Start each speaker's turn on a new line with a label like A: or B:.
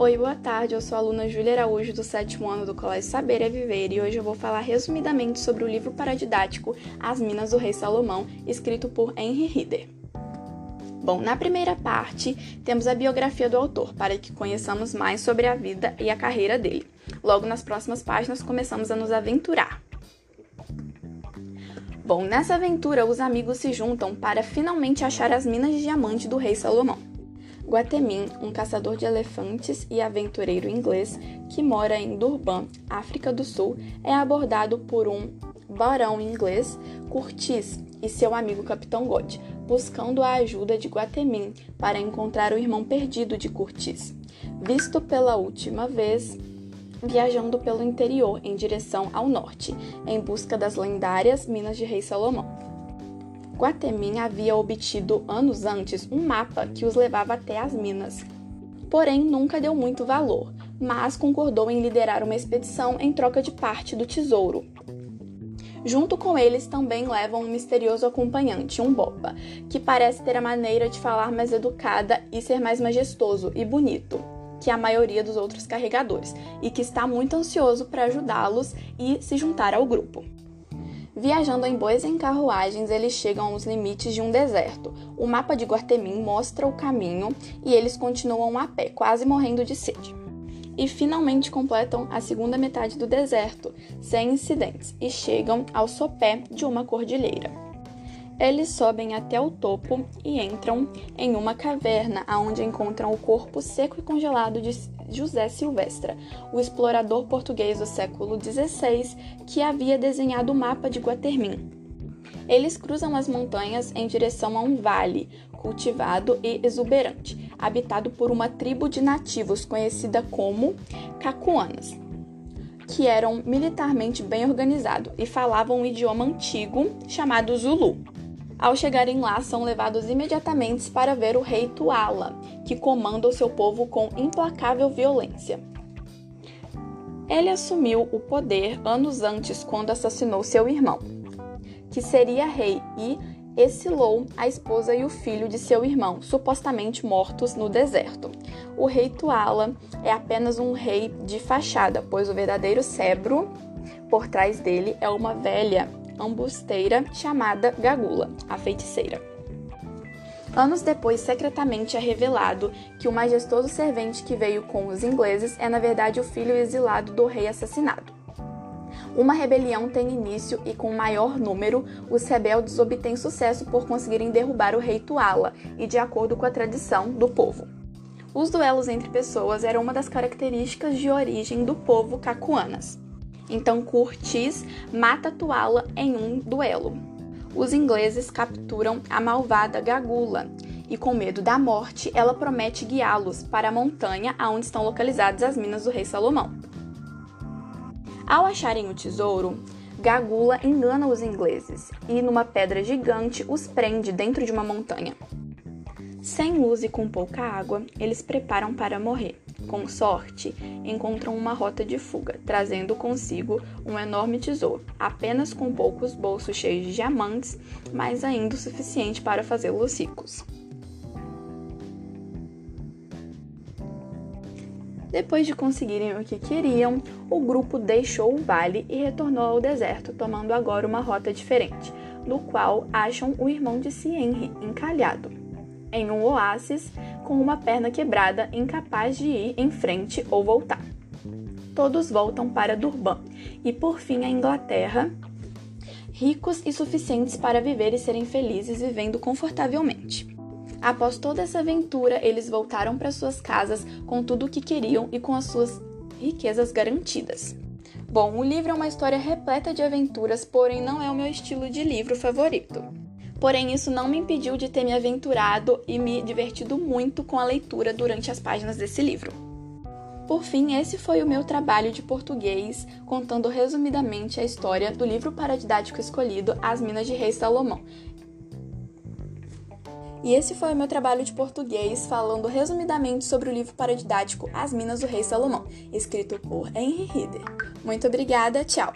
A: Oi, boa tarde. Eu sou a aluna Júlia Araújo, do sétimo ano do Colégio Saber é Viver, e hoje eu vou falar resumidamente sobre o livro paradidático As Minas do Rei Salomão, escrito por Henry Rider. Bom, na primeira parte, temos a biografia do autor, para que conheçamos mais sobre a vida e a carreira dele. Logo nas próximas páginas, começamos a nos aventurar. Bom, nessa aventura, os amigos se juntam para finalmente achar as minas de diamante do rei Salomão. Guatemin, um caçador de elefantes e aventureiro inglês que mora em Durban, África do Sul, é abordado por um barão inglês, Curtis, e seu amigo Capitão God, buscando a ajuda de Guatemin para encontrar o irmão perdido de Curtis. Visto pela última vez, viajando pelo interior em direção ao norte, em busca das lendárias Minas de Rei Salomão. Guatemin havia obtido anos antes um mapa que os levava até as minas. Porém, nunca deu muito valor, mas concordou em liderar uma expedição em troca de parte do tesouro. Junto com eles também levam um misterioso acompanhante, um boba, que parece ter a maneira de falar mais educada e ser mais majestoso e bonito que a maioria dos outros carregadores e que está muito ansioso para ajudá-los e se juntar ao grupo. Viajando em bois em carruagens, eles chegam aos limites de um deserto. O mapa de Guartemim mostra o caminho e eles continuam a pé, quase morrendo de sede. E finalmente completam a segunda metade do deserto, sem incidentes, e chegam ao sopé de uma cordilheira. Eles sobem até o topo e entram em uma caverna, onde encontram o corpo seco e congelado de José Silvestre, o explorador português do século XVI que havia desenhado o mapa de Guatermin. Eles cruzam as montanhas em direção a um vale cultivado e exuberante, habitado por uma tribo de nativos conhecida como Cacuanas que eram militarmente bem organizados e falavam um idioma antigo chamado Zulu. Ao chegarem lá, são levados imediatamente para ver o rei Tuala, que comanda o seu povo com implacável violência. Ele assumiu o poder anos antes, quando assassinou seu irmão, que seria rei, e exilou a esposa e o filho de seu irmão, supostamente mortos no deserto. O rei Tuala é apenas um rei de fachada, pois o verdadeiro cebro por trás dele é uma velha ambusteira chamada Gagula, a feiticeira. Anos depois, secretamente é revelado que o majestoso servente que veio com os ingleses é, na verdade, o filho exilado do rei assassinado. Uma rebelião tem início e, com maior número, os rebeldes obtêm sucesso por conseguirem derrubar o rei Tuala e de acordo com a tradição do povo. Os duelos entre pessoas eram uma das características de origem do povo cacuanas. Então Curtis mata Tuala em um duelo. Os ingleses capturam a malvada Gagula e, com medo da morte, ela promete guiá-los para a montanha onde estão localizadas as minas do rei Salomão. Ao acharem o tesouro, Gagula engana os ingleses e, numa pedra gigante, os prende dentro de uma montanha. Sem luz e com pouca água, eles preparam para morrer. Com sorte, encontram uma rota de fuga, trazendo consigo um enorme tesouro, apenas com poucos bolsos cheios de diamantes, mas ainda o suficiente para fazê-los ricos. Depois de conseguirem o que queriam, o grupo deixou o vale e retornou ao deserto, tomando agora uma rota diferente, no qual acham o irmão de Sienri encalhado em um oásis com uma perna quebrada, incapaz de ir em frente ou voltar. Todos voltam para Durban e por fim a Inglaterra, ricos e suficientes para viver e serem felizes vivendo confortavelmente. Após toda essa aventura, eles voltaram para suas casas com tudo o que queriam e com as suas riquezas garantidas. Bom, o livro é uma história repleta de aventuras, porém não é o meu estilo de livro favorito. Porém, isso não me impediu de ter me aventurado e me divertido muito com a leitura durante as páginas desse livro. Por fim, esse foi o meu trabalho de português, contando resumidamente a história do livro paradidático escolhido As Minas de Rei Salomão. E esse foi o meu trabalho de português, falando resumidamente sobre o livro paradidático As Minas do Rei Salomão, escrito por Henry Rider. Muito obrigada, tchau!